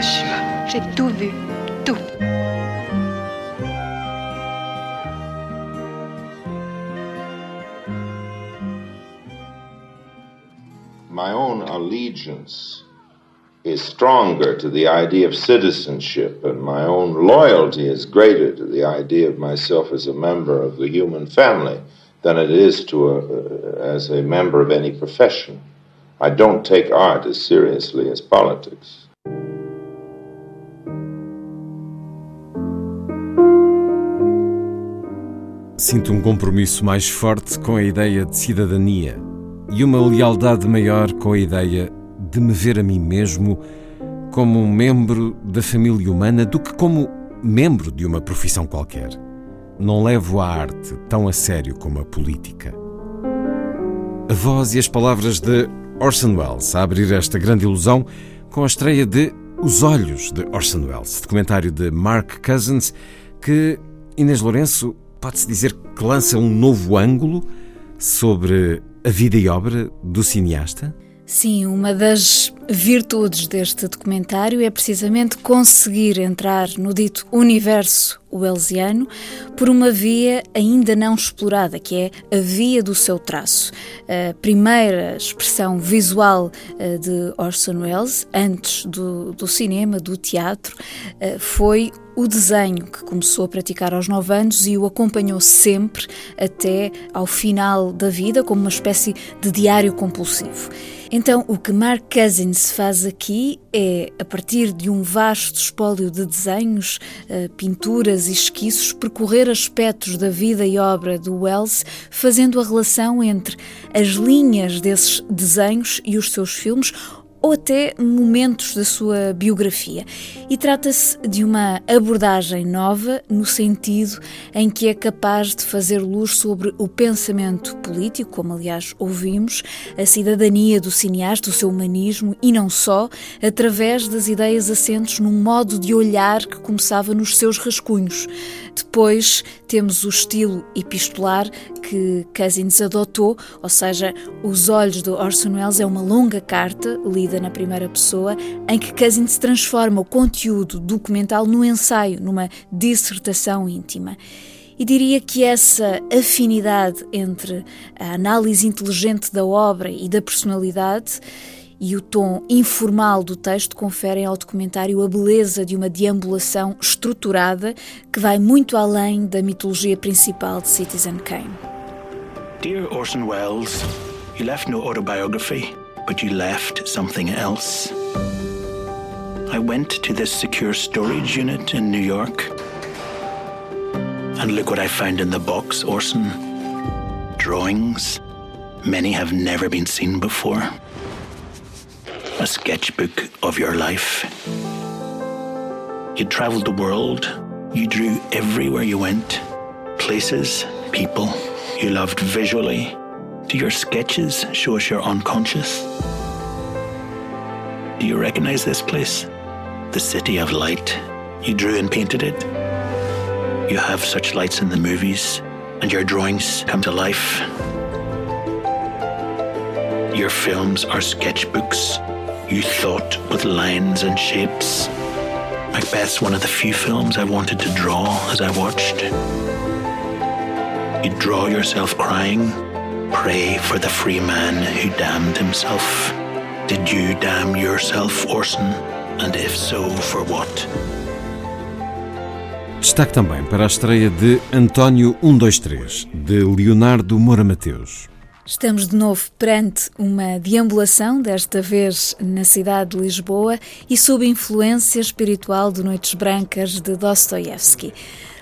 Hiroshima. J'ai tout vu. Tout. my own allegiance is stronger to the idea of citizenship, and my own loyalty is greater to the idea of myself as a member of the human family than it is to a, uh, as a member of any profession. I don't take art as seriously as politics. Sinto um compromisso mais forte com a ideia de cidadania e uma lealdade maior com a ideia de me ver a mim mesmo como um membro da família humana do que como membro de uma profissão qualquer. Não levo a arte tão a sério como a política. A voz e as palavras de Orson Welles a abrir esta grande ilusão com a estreia de Os Olhos de Orson Welles, documentário de Mark Cousins, que Inês Lourenço pode-se dizer que lança um novo ângulo sobre a vida e obra do cineasta? Sim, uma das virtudes deste documentário é precisamente conseguir entrar no dito universo wellesiano por uma via ainda não explorada, que é a via do seu traço. A primeira expressão visual eh, de Orson Welles, antes do, do cinema, do teatro, eh, foi o desenho que começou a praticar aos 9 anos e o acompanhou sempre até ao final da vida, como uma espécie de diário compulsivo. Então, o que Mark Cousins faz aqui é, a partir de um vasto espólio de desenhos, eh, pinturas e esquiços, percorrer aspectos da vida e obra do Wells, fazendo a relação entre as linhas desses desenhos e os seus filmes, ou até momentos da sua biografia. E trata-se de uma abordagem nova no sentido em que é capaz de fazer luz sobre o pensamento político, como aliás ouvimos, a cidadania do cineasta, o seu humanismo e não só, através das ideias assentes num modo de olhar que começava nos seus rascunhos. Depois temos o estilo epistolar que Cousins adotou, ou seja, Os Olhos do Orson Welles é uma longa carta, lida na primeira pessoa, em que Cousins transforma o conteúdo documental num ensaio, numa dissertação íntima. E diria que essa afinidade entre a análise inteligente da obra e da personalidade e o tom informal do texto conferem ao documentário a beleza de uma deambulação estruturada que vai muito além da mitologia principal de Citizen Kane. Dear Orson Welles, you left no autobiography, but you left something else. I went to this secure storage unit in New York. And look what I found in the box, Orson. Drawings. Many have never been seen before. A sketchbook of your life. You traveled the world. You drew everywhere you went. Places, people you loved visually. Do your sketches show us your unconscious? Do you recognize this place? The city of light. You drew and painted it. You have such lights in the movies, and your drawings come to life. Your films are sketchbooks. You thought with lines and shapes. Macbeth's one of the few films I wanted to draw as I watched. You draw yourself crying, pray for the free man who damned himself. Did you damn yourself, Orson? And if so, for what? Destaque também para a estreia de António um, 123, de Leonardo Moura Mateus. Estamos de novo perante uma deambulação, desta vez na cidade de Lisboa e sob influência espiritual de Noites Brancas de Dostoiévski.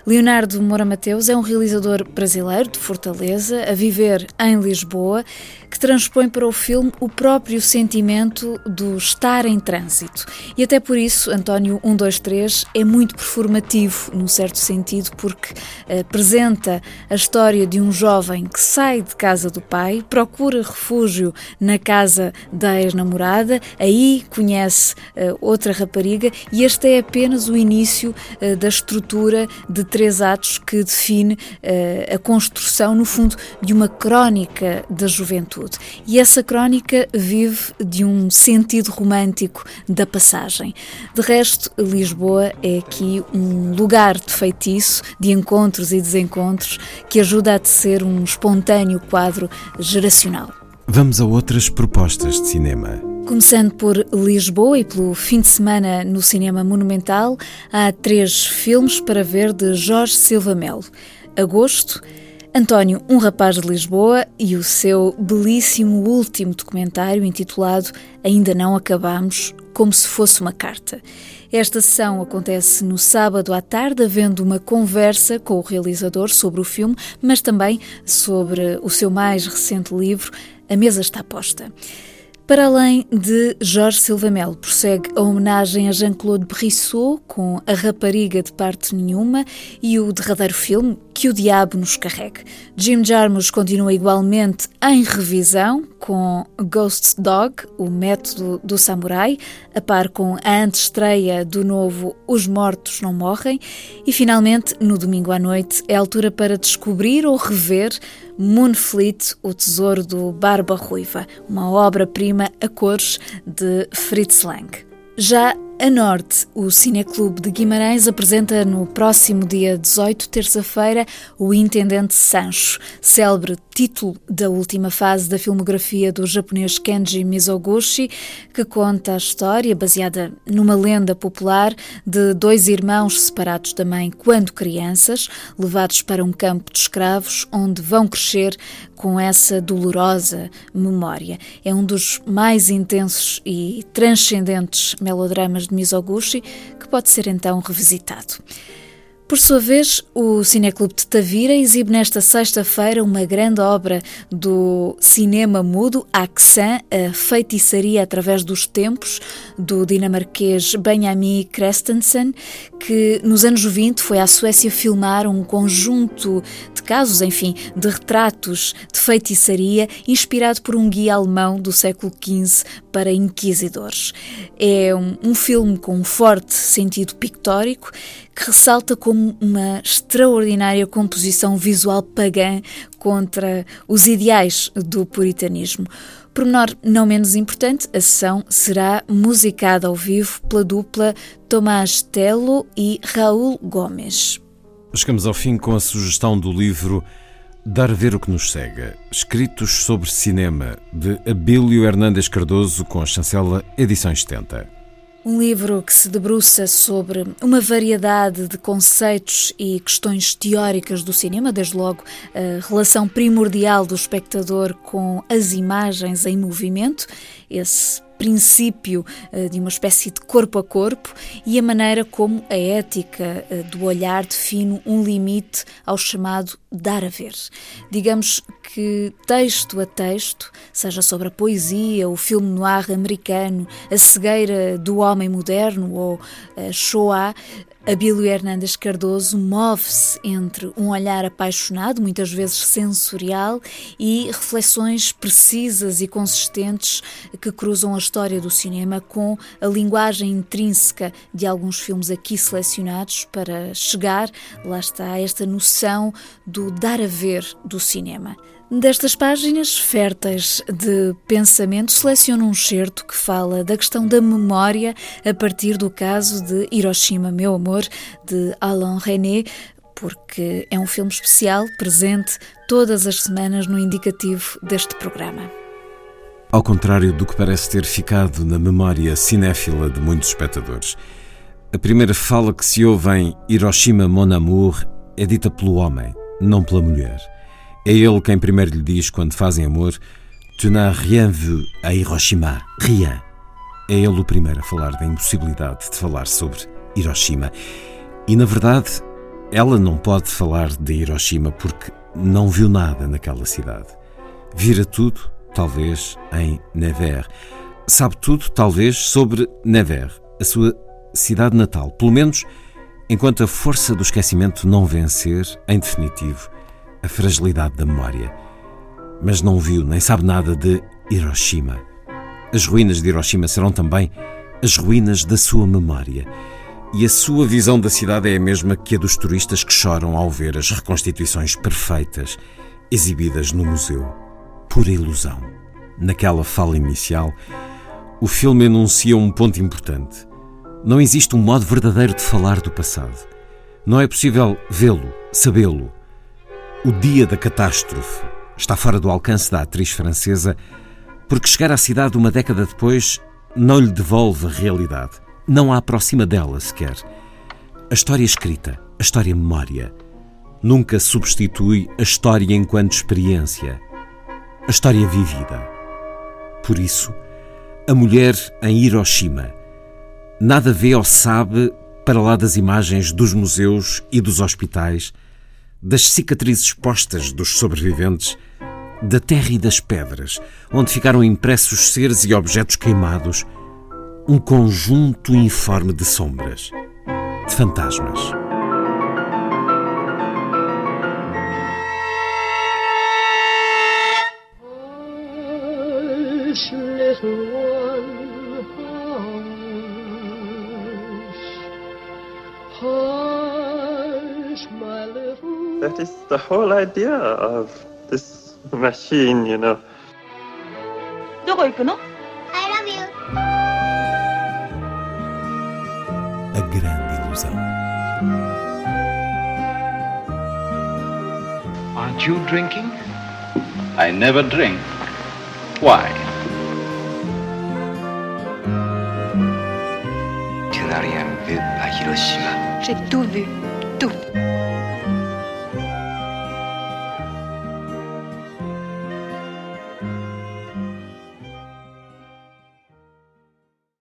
Leonardo Moura Mateus é um realizador brasileiro de Fortaleza, a viver em Lisboa, que transpõe para o filme o próprio sentimento do estar em trânsito. E até por isso, António 123 é muito performativo, num certo sentido, porque eh, apresenta a história de um jovem que sai de casa do pai, procura refúgio na casa da ex-namorada, aí conhece uh, outra rapariga e este é apenas o início uh, da estrutura de três atos que define uh, a construção, no fundo, de uma crónica da juventude. E essa crónica vive de um sentido romântico da passagem. De resto, Lisboa é aqui um lugar de feitiço, de encontros e desencontros, que ajuda a tecer um espontâneo quadro geracional. Vamos a outras propostas de cinema. Começando por Lisboa e pelo fim de semana no Cinema Monumental, há três filmes para ver de Jorge Silva Melo. Agosto, António, um rapaz de Lisboa, e o seu belíssimo último documentário intitulado Ainda Não Acabamos, como se fosse uma carta. Esta sessão acontece no sábado à tarde, havendo uma conversa com o realizador sobre o filme, mas também sobre o seu mais recente livro, A Mesa Está Posta. Para além de Jorge Silva Melo, prossegue a homenagem a Jean-Claude Brissot com A Rapariga de Parte Nenhuma e o derradeiro filme Que o Diabo nos Carregue. Jim Jarmusch continua igualmente em revisão com Ghost Dog, o método do samurai, a par com a antestreia do novo Os Mortos Não Morrem e finalmente, no domingo à noite, é a altura para descobrir ou rever Moonfleet, o tesouro do Barba Ruiva, uma obra-prima a cores de Fritz Lang. Já a Norte, o Cineclube de Guimarães apresenta no próximo dia 18, terça-feira, o Intendente Sancho, célebre título da última fase da filmografia do japonês Kenji Mizoguchi, que conta a história, baseada numa lenda popular, de dois irmãos separados da mãe quando crianças, levados para um campo de escravos, onde vão crescer com essa dolorosa memória. É um dos mais intensos e transcendentes melodramas de Mizoguchi, que pode ser então revisitado. Por sua vez, o Cineclube de Tavira exibe nesta sexta-feira uma grande obra do cinema mudo, Axan, a feitiçaria através dos tempos, do dinamarquês Benjamin Christensen, que nos anos 20 foi à Suécia filmar um conjunto de casos, enfim, de retratos de feitiçaria, inspirado por um guia alemão do século XV para inquisidores. É um, um filme com um forte sentido pictórico que ressalta como uma extraordinária composição visual pagã contra os ideais do puritanismo. Por menor não menos importante, a sessão será musicada ao vivo pela dupla Tomás Telo e Raul Gomes. Chegamos ao fim com a sugestão do livro Dar Ver o que nos cega, escritos sobre cinema, de Abílio Hernandes Cardoso, com a chancela Edições 70. Um livro que se debruça sobre uma variedade de conceitos e questões teóricas do cinema, desde logo a relação primordial do espectador com as imagens em movimento, esse princípio eh, de uma espécie de corpo a corpo e a maneira como a ética eh, do olhar define um limite ao chamado dar a ver. Digamos que texto a texto, seja sobre a poesia, o filme noir americano, a cegueira do homem moderno ou a Shoah, Abílio Hernandes Cardoso move-se entre um olhar apaixonado, muitas vezes sensorial, e reflexões precisas e consistentes que cruzam a história do cinema com a linguagem intrínseca de alguns filmes aqui selecionados para chegar, lá está, esta noção do dar a ver do cinema. Destas páginas férteis de pensamento, seleciono um certo que fala da questão da memória a partir do caso de Hiroshima, Meu Amor, de Alain René, porque é um filme especial presente todas as semanas no indicativo deste programa. Ao contrário do que parece ter ficado na memória cinéfila de muitos espectadores, a primeira fala que se ouve em Hiroshima Mon Amour é dita pelo homem, não pela mulher. É ele quem primeiro lhe diz quando fazem amor: Tu n'as rien vu a Hiroshima, rien. É ele o primeiro a falar da impossibilidade de falar sobre Hiroshima. E na verdade, Ela não pode falar de Hiroshima porque não viu nada naquela cidade. Vira tudo, talvez, em Nevers. Sabe tudo, talvez, sobre Nevers, a sua cidade natal. Pelo menos enquanto a força do esquecimento não vencer, em definitivo, a fragilidade da memória. Mas não viu nem sabe nada de Hiroshima. As ruínas de Hiroshima serão também as ruínas da sua memória. E a sua visão da cidade é a mesma que a dos turistas que choram ao ver as reconstituições perfeitas exibidas no museu. Pura ilusão. Naquela fala inicial, o filme enuncia um ponto importante. Não existe um modo verdadeiro de falar do passado. Não é possível vê-lo, sabê-lo. O dia da catástrofe está fora do alcance da atriz francesa, porque chegar à cidade uma década depois não lhe devolve a realidade, não a aproxima dela sequer. A história escrita, a história memória, nunca substitui a história enquanto experiência, a história vivida. Por isso, a mulher em Hiroshima nada vê ou sabe para lá das imagens dos museus e dos hospitais, das cicatrizes postas dos sobreviventes, da terra e das pedras, onde ficaram impressos seres e objetos queimados, um conjunto informe de sombras, de fantasmas. That is the whole idea of this machine, you know. どこ行くの I love you. A grande ilusão. Aren't you drinking? I never drink. Why? Tu n'as rien vu à Hiroshima. J'ai tout vu. Tout.